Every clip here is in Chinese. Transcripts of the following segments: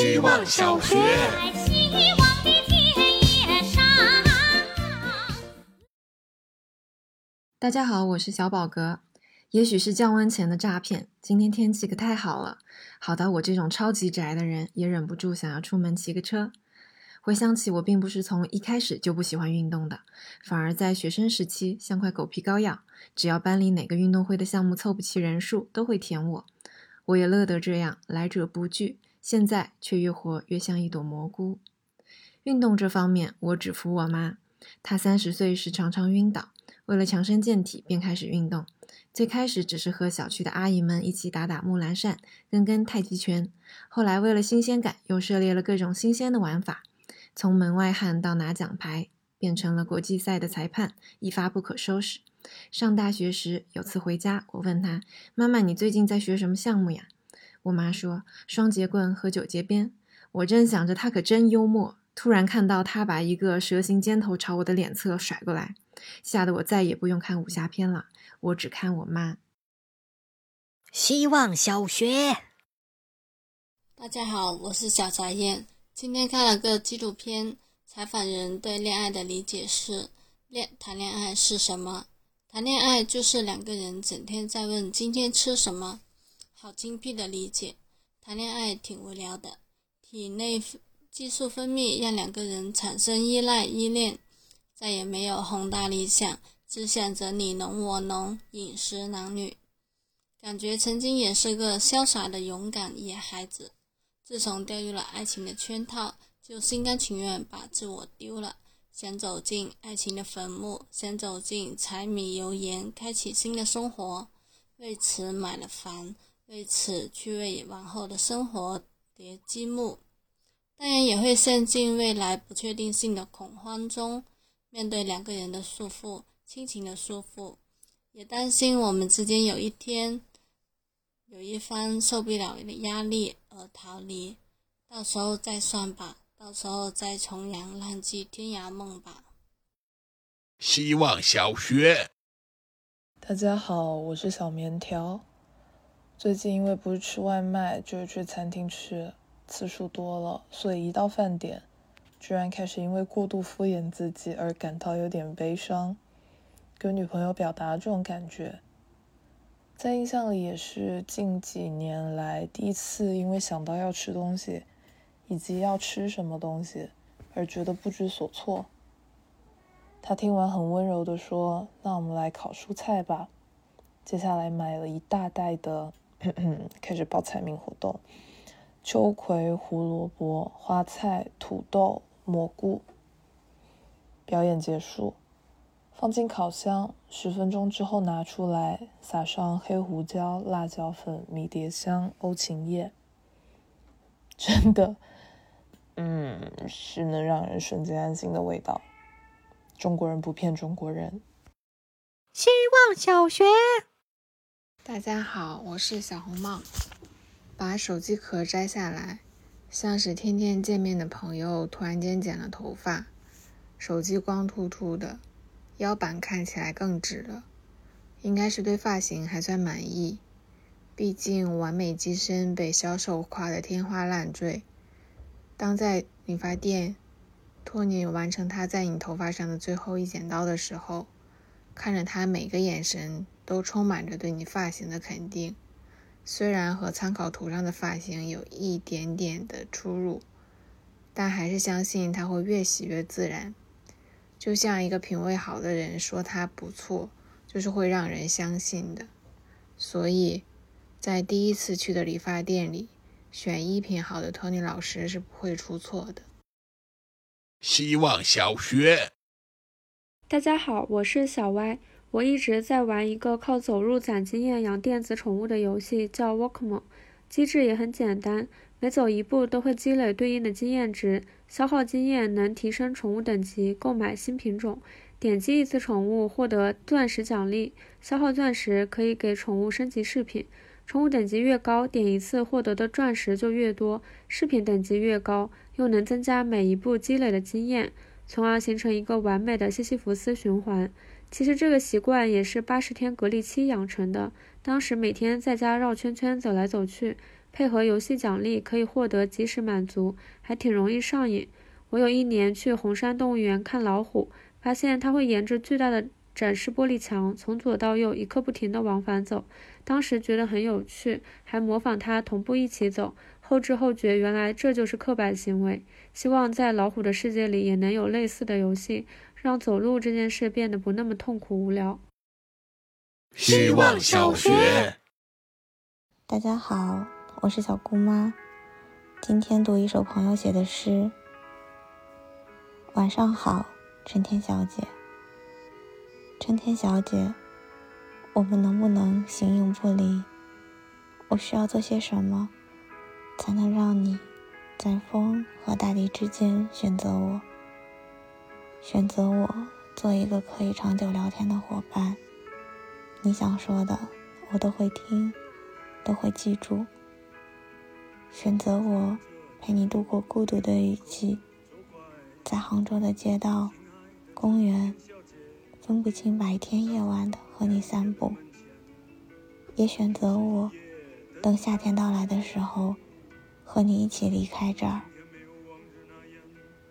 希望小学。大家好，我是小宝哥。也许是降温前的诈骗，今天天气可太好了，好到我这种超级宅的人也忍不住想要出门骑个车。回想起我并不是从一开始就不喜欢运动的，反而在学生时期像块狗皮膏药，只要班里哪个运动会的项目凑不齐人数，都会填我。我也乐得这样，来者不拒。现在却越活越像一朵蘑菇。运动这方面，我只服我妈。她三十岁时常常晕倒，为了强身健体，便开始运动。最开始只是和小区的阿姨们一起打打木兰扇、跟跟太极拳，后来为了新鲜感，又涉猎了各种新鲜的玩法，从门外汉到拿奖牌，变成了国际赛的裁判，一发不可收拾。上大学时，有次回家，我问她：“妈妈，你最近在学什么项目呀？”我妈说：“双节棍和九节鞭。”我正想着他可真幽默，突然看到他把一个蛇形尖头朝我的脸侧甩过来，吓得我再也不用看武侠片了。我只看我妈。希望小学，大家好，我是小翟燕。今天看了个纪录片，采访人对恋爱的理解是：恋谈恋爱是什么？谈恋爱就是两个人整天在问今天吃什么，好精辟的理解。谈恋爱挺无聊的，体内激素分泌让两个人产生依赖依恋，再也没有宏大理想。只想着你侬我侬，饮食男女，感觉曾经也是个潇洒的勇敢野孩子。自从掉入了爱情的圈套，就心甘情愿把自我丢了，想走进爱情的坟墓，想走进柴米油盐，开启新的生活。为此买了房，为此去为往后的生活叠积木。当然也会陷进未来不确定性的恐慌中，面对两个人的束缚。亲情的束缚，也担心我们之间有一天有一方受不了的压力而逃离，到时候再算吧，到时候再重阳浪迹天涯梦吧。希望小学，大家好，我是小棉条。最近因为不是吃外卖就是去餐厅吃，次数多了，所以一到饭点，居然开始因为过度敷衍自己而感到有点悲伤。跟女朋友表达这种感觉，在印象里也是近几年来第一次，因为想到要吃东西，以及要吃什么东西，而觉得不知所措。他听完很温柔的说：“那我们来烤蔬菜吧。”接下来买了一大袋的，开始报菜名活动：秋葵、胡萝卜、花菜、土豆、蘑菇。表演结束。放进烤箱，十分钟之后拿出来，撒上黑胡椒、辣椒粉、迷迭香、欧芹叶，真的，嗯，是能让人瞬间安心的味道。中国人不骗中国人。希望小学，大家好，我是小红帽。把手机壳摘下来，像是天天见面的朋友突然间剪了头发，手机光秃秃的。腰板看起来更直了，应该是对发型还算满意。毕竟完美机身被销售夸得天花乱坠。当在理发店托尼完成他在你头发上的最后一剪刀的时候，看着他每个眼神都充满着对你发型的肯定，虽然和参考图上的发型有一点点的出入，但还是相信它会越洗越自然。就像一个品味好的人说它不错，就是会让人相信的。所以，在第一次去的理发店里，选衣品好的托尼老师是不会出错的。希望小学，大家好，我是小歪。我一直在玩一个靠走路攒经验养电子宠物的游戏，叫 Walkman。机制也很简单，每走一步都会积累对应的经验值。消耗经验能提升宠物等级，购买新品种。点击一次宠物获得钻石奖励，消耗钻石可以给宠物升级饰品。宠物等级越高，点一次获得的钻石就越多，饰品等级越高，又能增加每一步积累的经验，从而形成一个完美的西西弗斯循环。其实这个习惯也是八十天隔离期养成的，当时每天在家绕圈圈走来走去。配合游戏奖励可以获得即时满足，还挺容易上瘾。我有一年去红山动物园看老虎，发现它会沿着巨大的展示玻璃墙从左到右一刻不停地往返走，当时觉得很有趣，还模仿它同步一起走。后知后觉，原来这就是刻板行为。希望在老虎的世界里也能有类似的游戏，让走路这件事变得不那么痛苦无聊。希望小学。大家好，我是小姑妈，今天读一首朋友写的诗。晚上好，春天小姐。春天小姐，我们能不能形影不离？我需要做些什么？才能让你在风和大地之间选择我，选择我做一个可以长久聊天的伙伴。你想说的，我都会听，都会记住。选择我，陪你度过孤独的雨季，在杭州的街道、公园，分不清白天夜晚的和你散步。也选择我，等夏天到来的时候。和你一起离开这儿。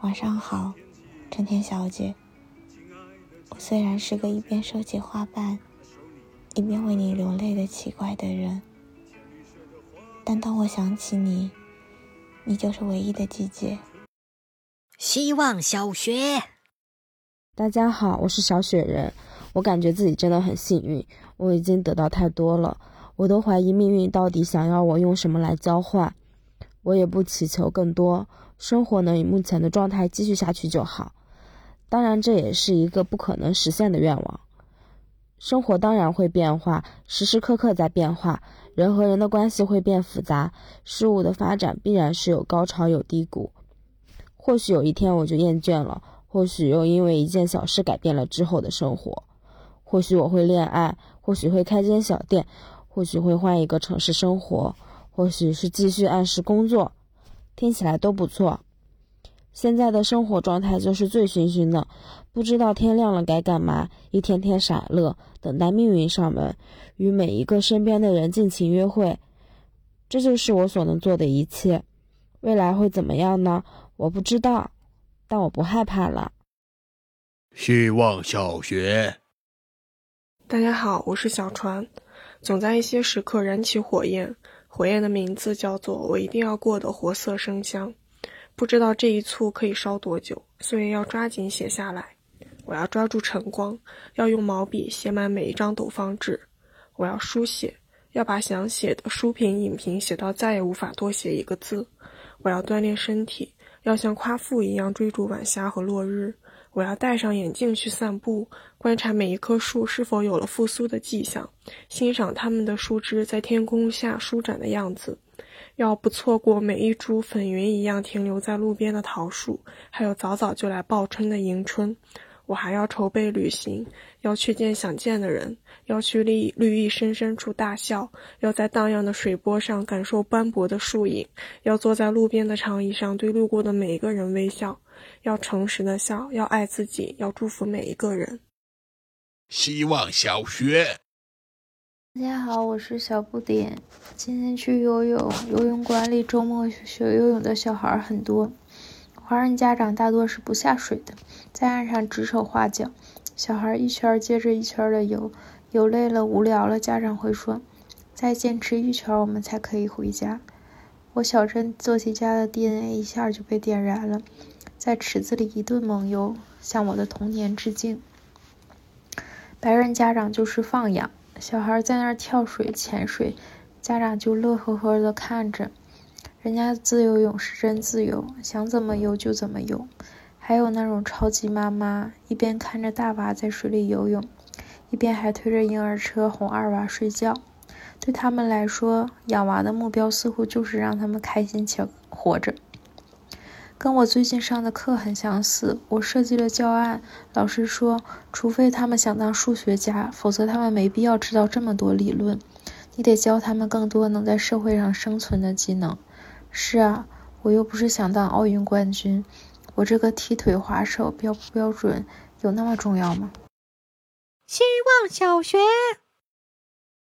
晚上好，春天小姐。我虽然是个一边收集花瓣，一边为你流泪的奇怪的人，但当我想起你，你就是唯一的季节。希望小学。大家好，我是小雪人。我感觉自己真的很幸运，我已经得到太多了，我都怀疑命运到底想要我用什么来交换。我也不祈求更多，生活能以目前的状态继续下去就好。当然，这也是一个不可能实现的愿望。生活当然会变化，时时刻刻在变化，人和人的关系会变复杂，事物的发展必然是有高潮有低谷。或许有一天我就厌倦了，或许又因为一件小事改变了之后的生活。或许我会恋爱，或许会开间小店，或许会换一个城市生活。或许是继续按时工作，听起来都不错。现在的生活状态就是醉醺醺的，不知道天亮了该干嘛，一天天傻乐，等待命运上门，与每一个身边的人尽情约会。这就是我所能做的一切。未来会怎么样呢？我不知道，但我不害怕了。希望小学。大家好，我是小船，总在一些时刻燃起火焰。火焰的名字叫做“我一定要过得活色生香”，不知道这一簇可以烧多久，所以要抓紧写下来。我要抓住晨光，要用毛笔写满每一张斗方纸。我要书写，要把想写的书评、影评写到再也无法多写一个字。我要锻炼身体，要像夸父一样追逐晚霞和落日。我要戴上眼镜去散步，观察每一棵树是否有了复苏的迹象，欣赏它们的树枝在天空下舒展的样子。要不错过每一株粉云一样停留在路边的桃树，还有早早就来报春的迎春。我还要筹备旅行，要去见想见的人，要去绿绿意深深处大笑，要在荡漾的水波上感受斑驳的树影，要坐在路边的长椅上对路过的每一个人微笑。要诚实的笑，要爱自己，要祝福每一个人。希望小学。大家好，我是小不点。今天去游泳，游泳馆里周末学游泳的小孩很多。华人家长大多是不下水的，在岸上指手画脚。小孩一圈接着一圈的游，游累了、无聊了，家长会说：“再坚持一圈，我们才可以回家。”我小镇做题家的 DNA 一下就被点燃了。在池子里一顿猛游，向我的童年致敬。白人家长就是放养，小孩在那儿跳水、潜水，家长就乐呵呵的看着。人家自由泳是真自由，想怎么游就怎么游。还有那种超级妈妈，一边看着大娃在水里游泳，一边还推着婴儿车哄二娃睡觉。对他们来说，养娃的目标似乎就是让他们开心且活着。跟我最近上的课很相似。我设计了教案，老师说，除非他们想当数学家，否则他们没必要知道这么多理论。你得教他们更多能在社会上生存的技能。是啊，我又不是想当奥运冠军，我这个踢腿滑手标不标准，有那么重要吗？希望小学。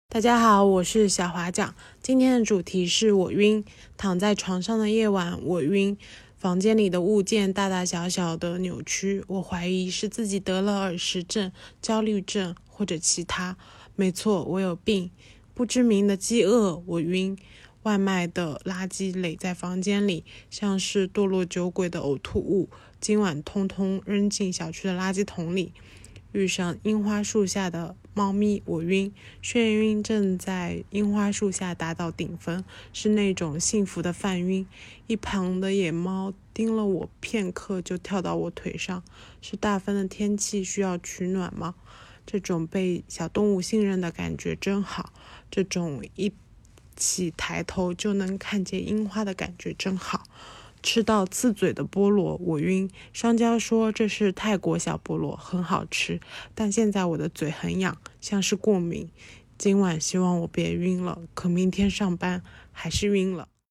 大家好，我是小华讲。今天的主题是我晕。躺在床上的夜晚，我晕。房间里的物件大大小小的扭曲，我怀疑是自己得了耳石症、焦虑症或者其他。没错，我有病。不知名的饥饿，我晕。外卖的垃圾垒在房间里，像是堕落酒鬼的呕吐物。今晚通通扔进小区的垃圾桶里。遇上樱花树下的猫咪，我晕，眩晕正在樱花树下达到顶峰，是那种幸福的犯晕。一旁的野猫盯了我片刻，就跳到我腿上。是大风的天气需要取暖吗？这种被小动物信任的感觉真好，这种一起抬头就能看见樱花的感觉真好。吃到刺嘴的菠萝，我晕。商家说这是泰国小菠萝，很好吃，但现在我的嘴很痒，像是过敏。今晚希望我别晕了，可明天上班还是晕了。